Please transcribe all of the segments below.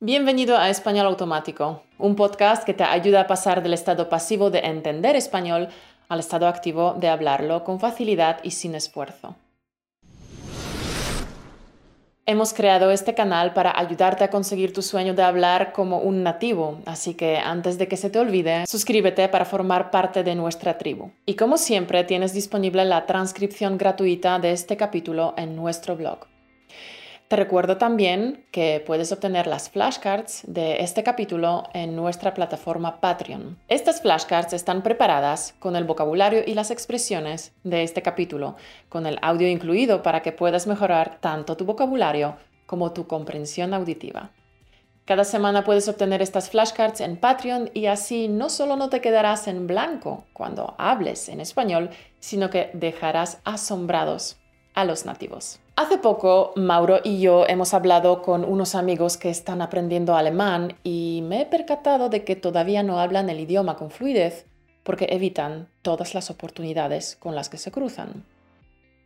Bienvenido a Español Automático, un podcast que te ayuda a pasar del estado pasivo de entender español al estado activo de hablarlo con facilidad y sin esfuerzo. Hemos creado este canal para ayudarte a conseguir tu sueño de hablar como un nativo, así que antes de que se te olvide, suscríbete para formar parte de nuestra tribu. Y como siempre, tienes disponible la transcripción gratuita de este capítulo en nuestro blog. Te recuerdo también que puedes obtener las flashcards de este capítulo en nuestra plataforma Patreon. Estas flashcards están preparadas con el vocabulario y las expresiones de este capítulo, con el audio incluido para que puedas mejorar tanto tu vocabulario como tu comprensión auditiva. Cada semana puedes obtener estas flashcards en Patreon y así no solo no te quedarás en blanco cuando hables en español, sino que dejarás asombrados a los nativos. Hace poco, Mauro y yo hemos hablado con unos amigos que están aprendiendo alemán y me he percatado de que todavía no hablan el idioma con fluidez porque evitan todas las oportunidades con las que se cruzan.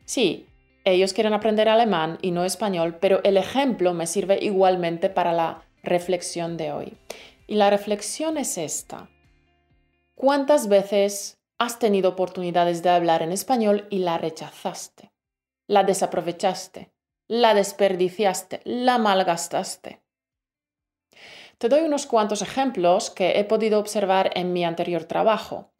Sí, ellos quieren aprender alemán y no español, pero el ejemplo me sirve igualmente para la reflexión de hoy. Y la reflexión es esta. ¿Cuántas veces has tenido oportunidades de hablar en español y la rechazaste? La desaprovechaste, la desperdiciaste, la malgastaste. Te doy unos cuantos ejemplos que he podido observar en mi anterior trabajo.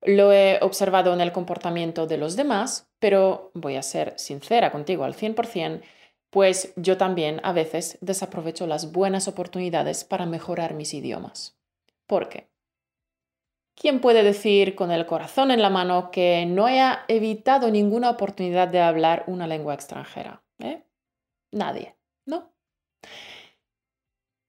Lo he observado en el comportamiento de los demás, pero voy a ser sincera contigo al 100%, pues yo también a veces desaprovecho las buenas oportunidades para mejorar mis idiomas. ¿Por qué? ¿Quién puede decir con el corazón en la mano que no haya evitado ninguna oportunidad de hablar una lengua extranjera? ¿Eh? Nadie, ¿no?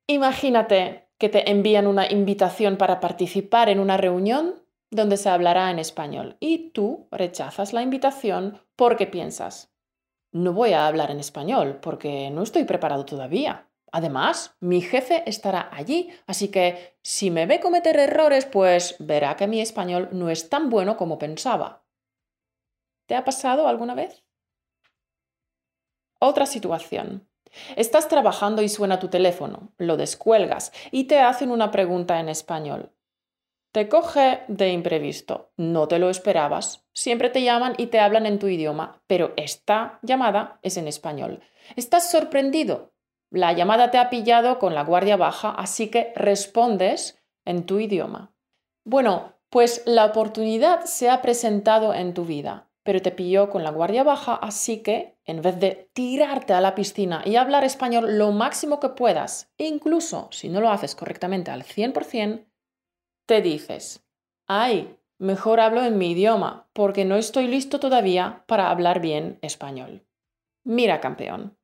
Imagínate que te envían una invitación para participar en una reunión donde se hablará en español y tú rechazas la invitación porque piensas, no voy a hablar en español porque no estoy preparado todavía. Además, mi jefe estará allí, así que si me ve cometer errores, pues verá que mi español no es tan bueno como pensaba. ¿Te ha pasado alguna vez? Otra situación. Estás trabajando y suena tu teléfono, lo descuelgas y te hacen una pregunta en español. Te coge de imprevisto, no te lo esperabas, siempre te llaman y te hablan en tu idioma, pero esta llamada es en español. Estás sorprendido, la llamada te ha pillado con la guardia baja, así que respondes en tu idioma. Bueno, pues la oportunidad se ha presentado en tu vida, pero te pilló con la guardia baja, así que en vez de tirarte a la piscina y hablar español lo máximo que puedas, incluso si no lo haces correctamente al 100%, te dices, ay, mejor hablo en mi idioma, porque no estoy listo todavía para hablar bien español. Mira, campeón,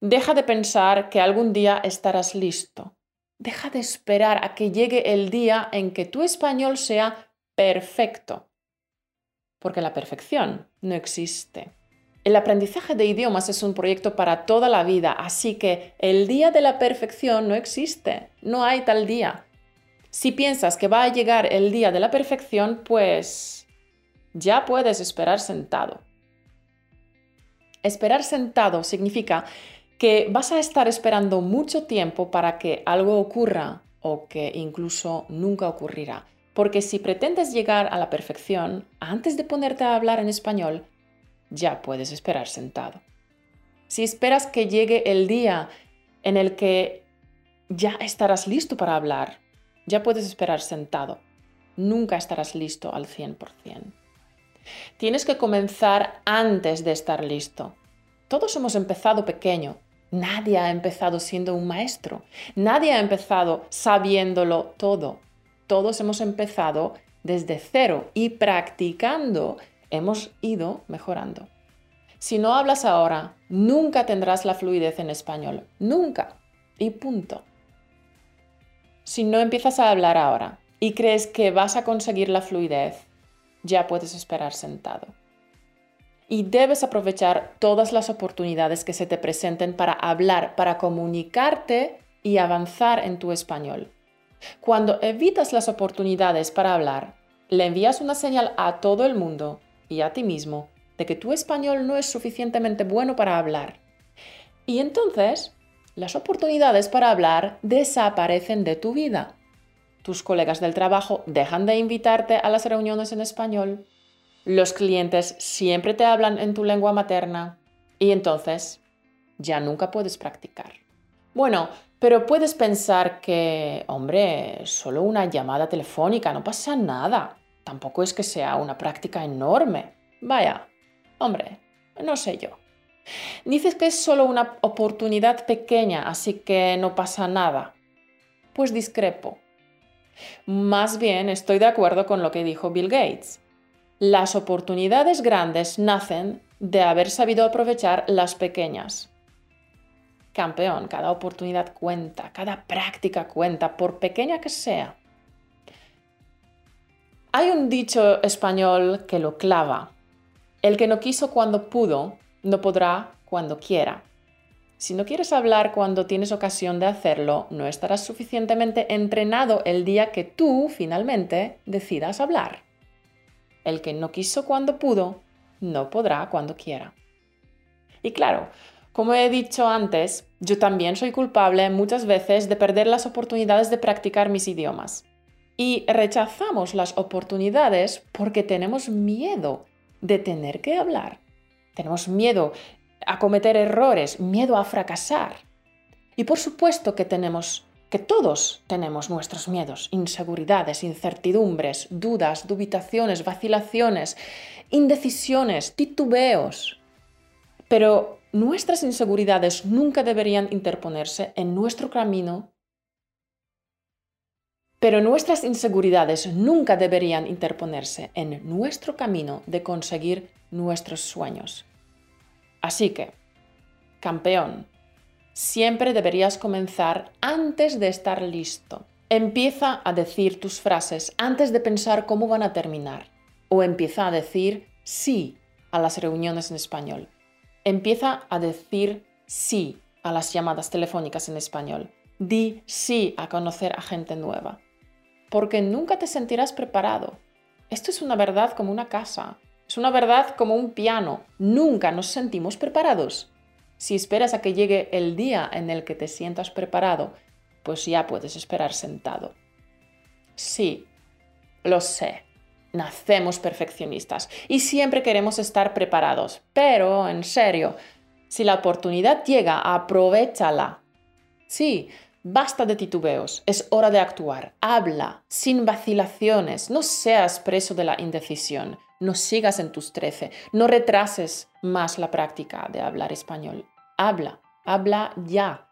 Deja de pensar que algún día estarás listo. Deja de esperar a que llegue el día en que tu español sea perfecto. Porque la perfección no existe. El aprendizaje de idiomas es un proyecto para toda la vida, así que el día de la perfección no existe. No hay tal día. Si piensas que va a llegar el día de la perfección, pues ya puedes esperar sentado. Esperar sentado significa que vas a estar esperando mucho tiempo para que algo ocurra o que incluso nunca ocurrirá. Porque si pretendes llegar a la perfección antes de ponerte a hablar en español, ya puedes esperar sentado. Si esperas que llegue el día en el que ya estarás listo para hablar, ya puedes esperar sentado. Nunca estarás listo al 100%. Tienes que comenzar antes de estar listo. Todos hemos empezado pequeño, Nadie ha empezado siendo un maestro. Nadie ha empezado sabiéndolo todo. Todos hemos empezado desde cero y practicando hemos ido mejorando. Si no hablas ahora, nunca tendrás la fluidez en español. Nunca. Y punto. Si no empiezas a hablar ahora y crees que vas a conseguir la fluidez, ya puedes esperar sentado y debes aprovechar todas las oportunidades que se te presenten para hablar, para comunicarte y avanzar en tu español. Cuando evitas las oportunidades para hablar, le envías una señal a todo el mundo y a ti mismo de que tu español no es suficientemente bueno para hablar. Y entonces las oportunidades para hablar desaparecen de tu vida. Tus colegas del trabajo dejan de invitarte a las reuniones en español. Los clientes siempre te hablan en tu lengua materna. Y entonces ya nunca puedes practicar. Bueno, pero puedes pensar que, hombre, solo una llamada telefónica, no pasa nada. Tampoco es que sea una práctica enorme. Vaya, hombre, no sé yo. Dices que es solo una oportunidad pequeña, así que no pasa nada. Pues discrepo. Más bien estoy de acuerdo con lo que dijo Bill Gates. Las oportunidades grandes nacen de haber sabido aprovechar las pequeñas. Campeón, cada oportunidad cuenta, cada práctica cuenta, por pequeña que sea. Hay un dicho español que lo clava. El que no quiso cuando pudo, no podrá cuando quiera. Si no quieres hablar cuando tienes ocasión de hacerlo, no estarás suficientemente entrenado el día que tú finalmente decidas hablar. El que no quiso cuando pudo, no podrá cuando quiera. Y claro, como he dicho antes, yo también soy culpable muchas veces de perder las oportunidades de practicar mis idiomas. Y rechazamos las oportunidades porque tenemos miedo de tener que hablar. Tenemos miedo a cometer errores, miedo a fracasar. Y por supuesto que tenemos que todos tenemos nuestros miedos, inseguridades, incertidumbres, dudas, dubitaciones, vacilaciones, indecisiones, titubeos. Pero nuestras inseguridades nunca deberían interponerse en nuestro camino. Pero nuestras inseguridades nunca deberían interponerse en nuestro camino de conseguir nuestros sueños. Así que, campeón, siempre deberías comenzar antes de estar listo. Empieza a decir tus frases antes de pensar cómo van a terminar. O empieza a decir sí a las reuniones en español. Empieza a decir sí a las llamadas telefónicas en español. Di sí a conocer a gente nueva. Porque nunca te sentirás preparado. Esto es una verdad como una casa. Es una verdad como un piano. Nunca nos sentimos preparados. Si esperas a que llegue el día en el que te sientas preparado, pues ya puedes esperar sentado. Sí, lo sé. Nacemos perfeccionistas y siempre queremos estar preparados. Pero, en serio, si la oportunidad llega, aprovechala. Sí, basta de titubeos, es hora de actuar. Habla, sin vacilaciones, no seas preso de la indecisión no sigas en tus trece, no retrases más la práctica de hablar español. Habla, habla ya.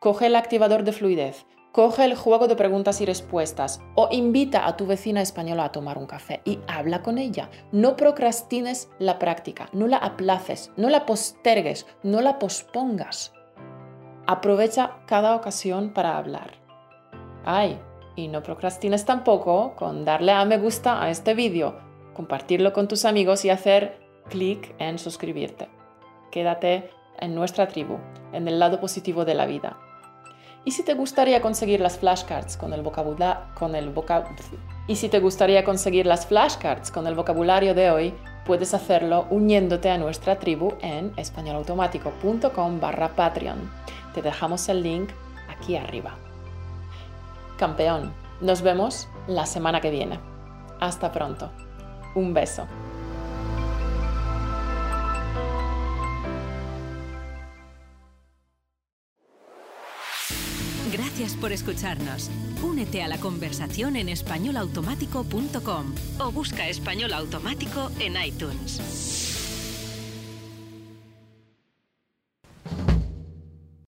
Coge el activador de fluidez, coge el juego de preguntas y respuestas o invita a tu vecina española a tomar un café y habla con ella. No procrastines la práctica, no la aplaces, no la postergues, no la pospongas. Aprovecha cada ocasión para hablar. Ay, y no procrastines tampoco con darle a me gusta a este vídeo compartirlo con tus amigos y hacer clic en suscribirte. Quédate en nuestra tribu, en el lado positivo de la vida. Y si te gustaría conseguir las flashcards con el y si te gustaría conseguir las flashcards con el vocabulario de hoy, puedes hacerlo uniéndote a nuestra tribu en españolautomático.com barra Patreon. Te dejamos el link aquí arriba. Campeón, nos vemos la semana que viene. Hasta pronto. Un beso. Gracias por escucharnos. Únete a la conversación en españolautomático.com o busca español automático en iTunes.